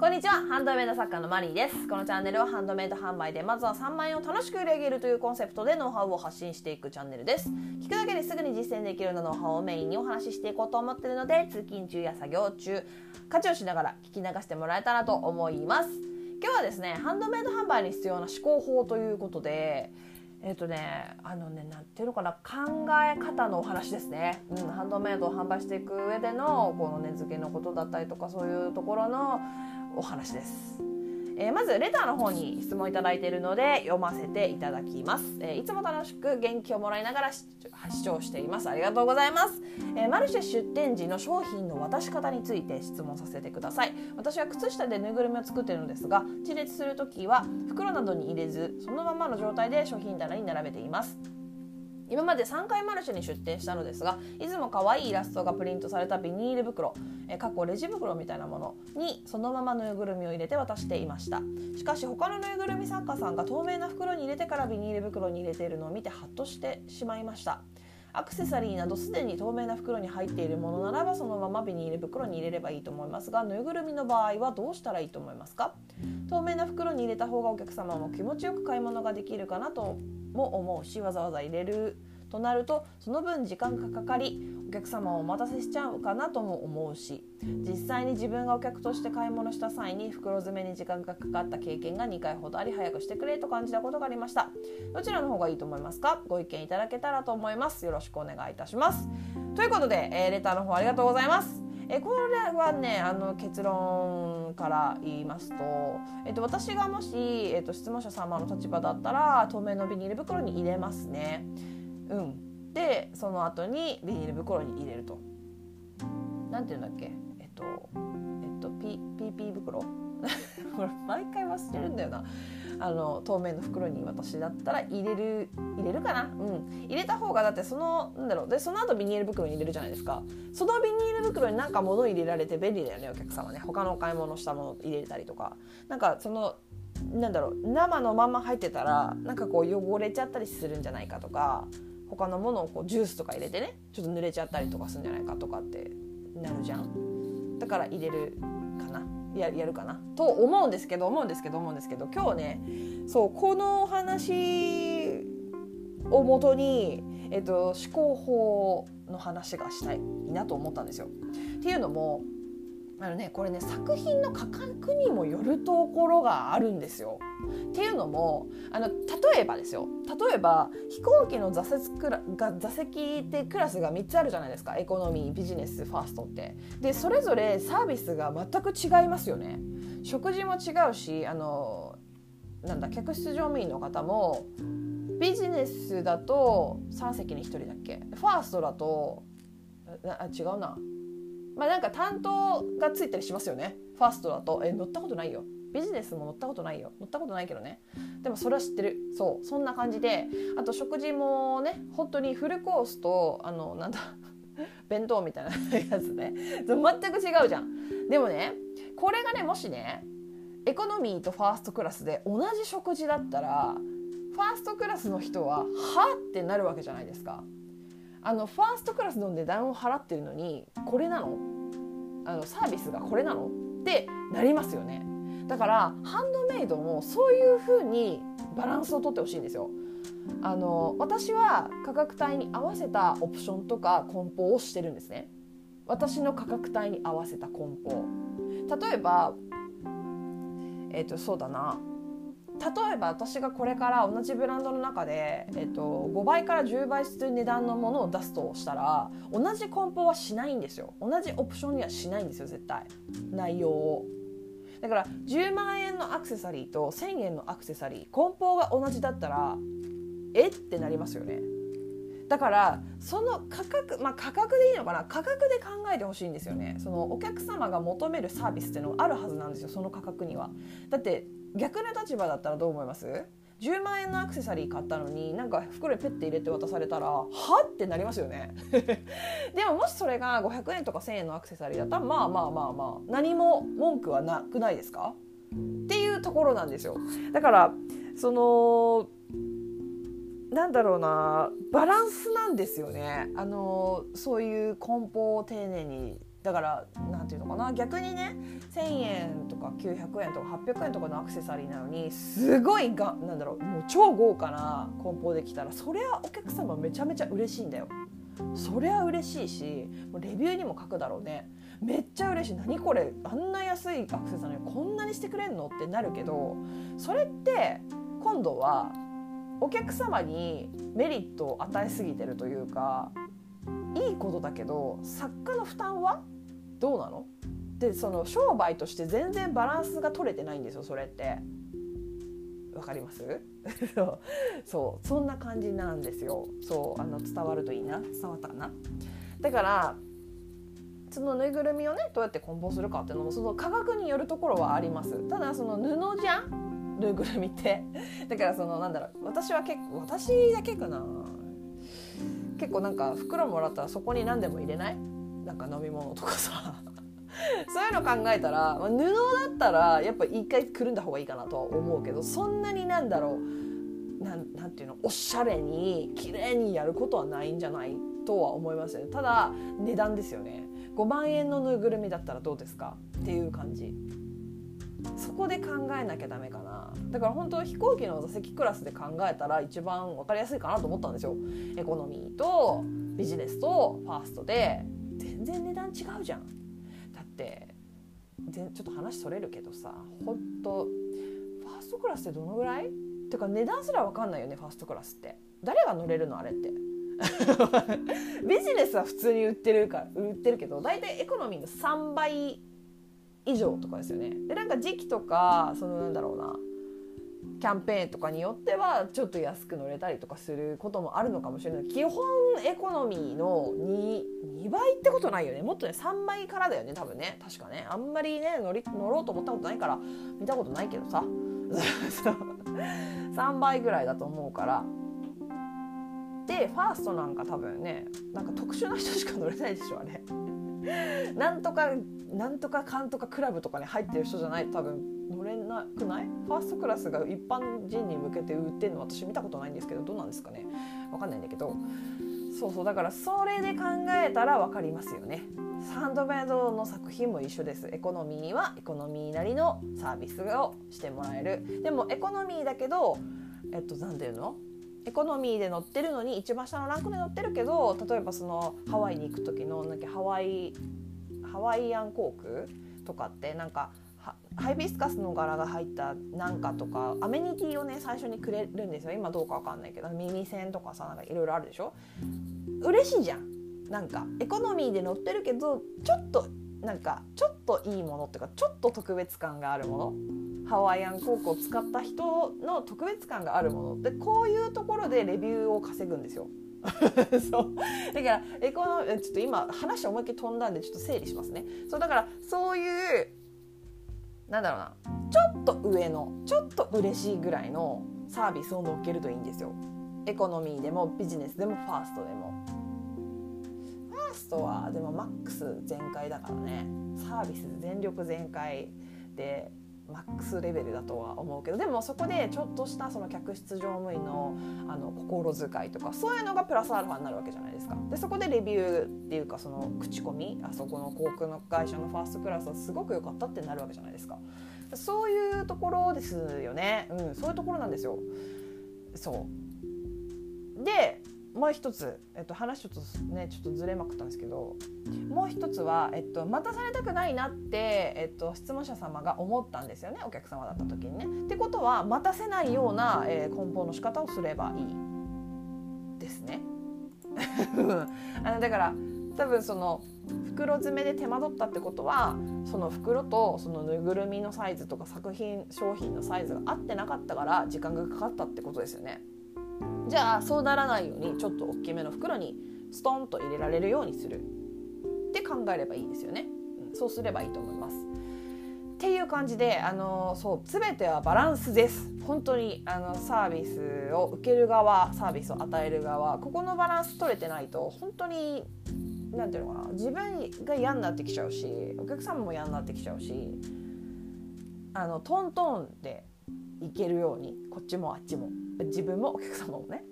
こんにちは。ハンドメイド作家のマリーです。このチャンネルはハンドメイド販売でまずは3万円を楽しく売り上げるというコンセプトでノウハウを発信していくチャンネルです。聞くだけですぐに実践できるようなノウハウをメインにお話ししていこうと思っているので通勤中や作業中家事をしながら聞き流してもらえたらと思います。今日はですねハンドメイド販売に必要な思考法ということでえっ、とねあのねなんていうのかな考え方のお話ですね、うん、ハンドメイドを販売していく上でのこの値付けのことだったりとかそういうところのお話です。えー、まずレターの方に質問いただいているので読ませていただきます、えー、いつも楽しく元気をもらいながら視聴しています。ありがとうございます、えー、マルシェ出店時の商品の渡し方について質問させてください。私は靴下でぬいぐるみを作っているのですが陳列する時は袋などに入れずそのままの状態で商品棚に並べています。今まで3回マルシェに出店したのですがいつも可愛いイラストがプリントされたビニール袋、え過去レジ袋みたいなものにそのままぬいぐるみを入れて渡していました。しかし他のぬいぐるみ作家さんが透明な袋に入れてからビニール袋に入れているのを見てハッとしてしまいました。アクセサリーなどすでに透明な袋に入っているものならばそのままビニール袋に入れればいいと思いますがぬいぐるみの場合はどうしたらいいと思いますか？透明な袋に入れた方がお客様も気持ちよく買い物ができるかなとも思うしわざわざ入れるとなるとその分時間がかかりお客様をお待たせしちゃうかなとも思うし実際に自分がお客として買い物した際に袋詰めに時間がかかった経験が2回ほどあり早くしてくれと感じたことがありました。どちらの方がいいと思いますか？ご意見いただけたらと思います。よろしくお願いいたします。ということで、えー、レターの方ありがとうございます。えこれはねあの結論から言いますと、えっと、私がもし、えっと、質問者様の立場だったら透明のビニール袋に入れますね。うん、でその後にビニール袋に入れると。なんていうんだっけ？えっとえっとピピピ袋 毎回忘れるんだよなあの透明の袋に私だったら入れる入れるかな？うん。入れた方がだってそのなんだろう。でその後ビニール袋に入れるじゃないですか。そのビニール袋になんか物入れられて便利だよねお客様ね。他のお買い物したもの入れたりとか。なんかそのなんだろう。生のまま入ってたらなんかこう汚れちゃったりするんじゃないかとか。他のものをこうジュースとか入れてねちょっと濡れちゃったりとかするんじゃないかとかってなるじゃん。だから入れる。ややるかな？と思うんですけど思うんですけど思うんですけど今日ねそうこの話をもとに、えっと、思考法の話がしたいなと思ったんですよ。っていうのもあのねこれね作品の価格にもよるところがあるんですよ。っていうのもあの例えばですよ例えば飛行機の座席クラが座席ってクラスが3つあるじゃないですかエコノミービジネスファーストって。でそれぞれサービスが全く違いますよね。食事も違うしあのなんだ客室乗務員の方もビジネスだと3席に1人だっけ？ファーストだとあ違うなまあなんか担当がついたりしますよね。ファーストだと。え乗ったことないよ。ビジネスも乗ったことないよ。乗ったことないけどね。でもそれは知ってる。そう。そんな感じで。あと食事もね本当にフルコースとあのなんだ 弁当みたいなやつね。全く違うじゃん。でもねこれがねもしねエコノミーとファーストクラスで同じ食事だったらファーストクラスの人ははってなるわけじゃないですか。あのファーストクラスの値段を払ってるのにこれなの？あのサービスがこれなのってなりますよね。だからハンドメイドもそういう風にバランスをとってほしいんですよ。あの私は価格帯に合わせたオプションとか梱包をしてるんですね。私の価格帯に合わせた梱包例えばえっ、ー、とそうだな。例えば私がこれから同じブランドの中で、えっと、5倍から10倍する値段のものを出すとしたら同じ梱包はしないんですよ。同じオプションにはしないんですよ絶対。内容を。だから10万円のアクセサリーと1000円のアクセサリー梱包が同じだったらえってなりますよね。だからその価格まあ価格でいいのかな？価格で考えてほしいんですよね。そのお客様が求めるサービスっていうのがあるはずなんですよその価格には。だって逆の立場だったらどう思います？10万円のアクセサリー買ったのになんか袋にペッて入れて渡されたらは？ってなりますよね。でももしそれが500円とか1,000円のアクセサリーだったらまあまあまあまあ何も文句はなくないですか？っていうところなんですよ。だからそのなんだろうなバランスなんですよね。あのそういう梱包を丁寧にだから何て言うのかな。逆にね1,000円とか900円とか800円とかのアクセサリーなのにすごいがなんだろうもう超豪華な梱包できたらそりゃお客様めちゃめちゃ嬉しいんだよ。そりゃ嬉しいしもうレビューにも書くだろうね。めっちゃ嬉しい。何これあんな安いアクセサリーこんなにしてくれんのってなるけどそれって今度はお客様にメリットを与えすぎてるというかことだけど作家の負担は？どうなの？でその商売として全然バランスが取れてないんですよそれって。わかります？そう。そんな感じなんですよ。そう。あの伝わるといいな。伝わったかな？だからそのぬいぐるみをねどうやって梱包するかっていうのもその価格によるところはあります。ただその布じゃん？ぬいぐるみって。だからそのなんだろう。私は結構私だけかな。結構なんか袋もらったらそこに何でも入れない？なんか飲み物とかさ。そういうの考えたら、まあ、布だったらやっぱ一回くるんだ方がいいかなとは思うけどそんなになんだろう。なんなんていうの？おしゃれに綺麗にやることはないんじゃないとは思いますよね。ただ値段ですよね。5万円のぬいぐるみだったらどうですか？っていう感じ。そこで考えなきゃダメかだから本当飛行機の座席クラスで考えたら一番分かりやすいかなと思ったんですよ。エコノミーとビジネスとファーストで。全然値段違うじゃん。だってちょっと話それるけどさほんとファーストクラスってどのぐらい？てか値段すら分かんないよねファーストクラスって。誰が乗れるのあれって。ビジネスは普通に売ってるから売ってるけど大体エコノミーの3倍以上とかですよね。でなんか時期とかそのなんだろうな。キャンペーンとかによってはちょっと安く乗れたりとかすることもあるのかもしれない基本エコノミーの 2, 2倍ってことないよね。もっとね3倍からだよね多分ね。確かね。あんまりね乗り乗ろうと思ったことないから見たことないけどさ。3倍ぐらいだと思うから。でファーストなんか多分ねなんか特殊な人しか乗れないでしょあれ。なんとかなんとかかんとかクラブとかに入ってる人じゃないと多分なくない？ファーストクラスが一般人に向けて売ってるの私見たことないんですけどどうなんですかね？わかんないんだけど。そうそうだからそれで考えたら分かりますよね。ハンドメイドの作品も一緒です。エコノミーはエコノミーなりのサービスをしてもらえる。でもエコノミーだけどえっと何て言うの？エコノミーで乗ってるのに一番下のランクで乗ってるけど例えばそのハワイに行く時のなんかハワイハワイアン航空とかってなんかハイビスカスの柄が入ったなんかとかアメニティをね最初にくれるんですよ。今どうかわかんないけど耳栓とかさなんかいろいろあるでしょ。嬉しいじゃん。なんかエコノミーで乗ってるけどちょっとなんかちょっといいものっていうかちょっと特別感があるもの。ハワイアン航空を使った人の特別感があるもの。でこういうところでレビューを稼ぐんですよ。そう。だからエコノちょっと今話思いっきり飛んだんでちょっと整理しますね。そうだからそういうなんだろうなちょっと上のちょっと嬉しいぐらいのサービスを乗っけるといいんですよ。エコノミーでもビジネスでもファーストでも。ファーストはでもマックス全開だからねサービス全力全開でマックスレベルだとは思うけどでもそこでちょっとしたその客室乗務員のあの心遣いとかそういうのがプラスアルファになるわけじゃないですか。でそこでレビューっていうかその口コミあそこの航空の会社のファーストクラスはすごく良かったってなるわけじゃないですか。そういうところですよね。うん、そういうところなんですよ。そうでもう一つ、えっと、話ちょっとねちょっとずれまくったんですけどもう一つは、えっと、待たされたくないなって、えっと、質問者様が思ったんですよねお客様だった時にね。ってことは待たせないような、えー、梱包の仕方をすればいいですね。あのだから多分その袋詰めで手間取ったってことはその袋とそのぬぐるみのサイズとか作品商品のサイズが合ってなかったから時間がかかったってことですよね。じゃあそうならないようにちょっと大きめの袋にストンと入れられるようにするって考えればいいですよね、うん、そうすればいいと思います。っていう感じであのそう全てはバランスです。本当にあのサービスを受ける側サービスを与える側ここのバランス取れてないと本当に何ていうのかな自分が嫌になってきちゃうしお客様も嫌になってきちゃうしあのトントンでいけるようにこっちもあっちも自分もお客様もね。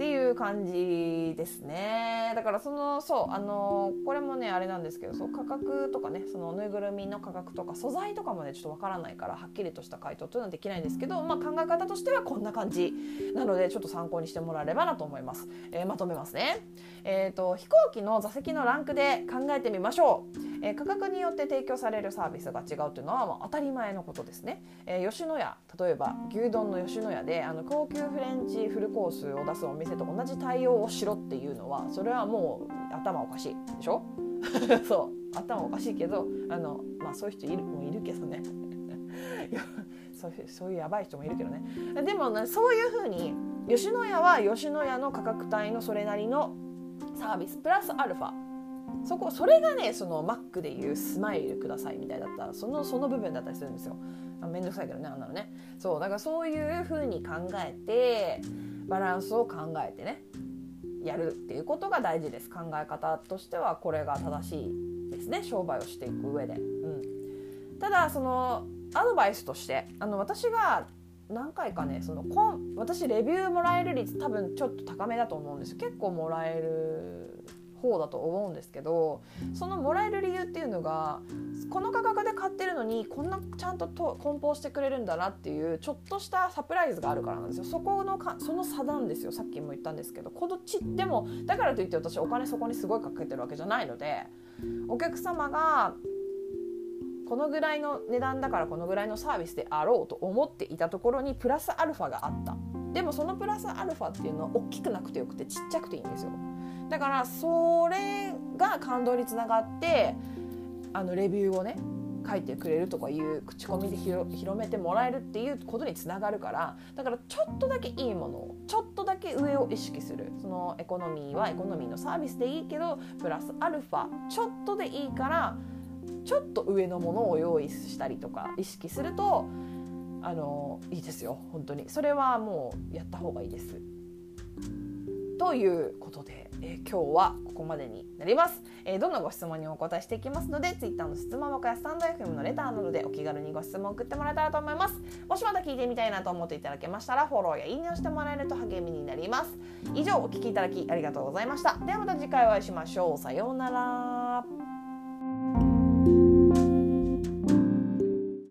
っていう感じですね。だからそのそうあのこれもねあれなんですけどそう価格とかねそのぬいぐるみの価格とか素材とかもねちょっとわからないからはっきりとした回答というのはできないんですけど、まあ、考え方としてはこんな感じなのでちょっと参考にしてもらえればなと思います、えー、まとめますね、えーと、飛行機の座席のランクで考えてみましょう、えー、価格によって提供されるサービスが違うというのは、まあ、当たり前のことですね、えー、吉野家例えば牛丼の吉野家であの高級フレンチフルコースを出すお店と同じ対応をしろっていうのはそれはもう頭おかしいでしょ？そう。頭おかしいけどあの、まあ、そういう人いるもいるけどね。そういうそういうやばい人もいるけどね。でも、ね、そういうふうに吉野家は吉野家の価格帯のそれなりのサービスプラスアルファ。そこそれがねそのマックでいうスマイルくださいみたいだったらそのその部分だったりするんですよ。めんどくさいけどねあんなのね。そうだからそういうふうに考えてバランスを考えてねやるっていうことが大事です。考え方としてはこれが正しいですね。商売をしていく上で、うん、ただそのアドバイスとしてあの私が何回かねそのこん私レビューもらえる率多分ちょっと高めだと思うんですよ。結構もらえる方だと思うんですけどそのもらえる理由っていうのがこの価格で買ってるのにこんなちゃんとと梱包してくれるんだなっていうちょっとしたサプライズがあるからなんですよ。そこのかその差なんですよ。さっきも言ったんですけどこのちでもだからといって私お金そこにすごいかけてるわけじゃないのでお客様がこのぐらいの値段だからこのぐらいのサービスであろうと思っていたところにプラスアルファがあった。でもそのプラスアルファっていうのは大きくなくてよくてちっちゃくていいんですよ。だからそれが感動につながってあのレビューをね書いてくれるとかいう口コミで広めてもらえるっていうことにつながるからだからちょっとだけいいものをちょっとだけ上を意識する。そのエコノミーはエコノミーのサービスでいいけどプラスアルファちょっとでいいからちょっと上のものを用意したりとか意識するとあのいいですよ。本当に。それはもうやった方がいいです。ということで。えー、今日はここまでになります、えー、どんなご質問にお答えしていきますので Twitter の質問箱やスタンド FM のレターなどでお気軽にご質問を送ってもらえたらと思います。もしまた聞いてみたいなと思っていただけましたらフォローやいいねをしてもらえると励みになります。以上お聴きいただきありがとうございました。ではまた次回お会いしましょう。さようなら。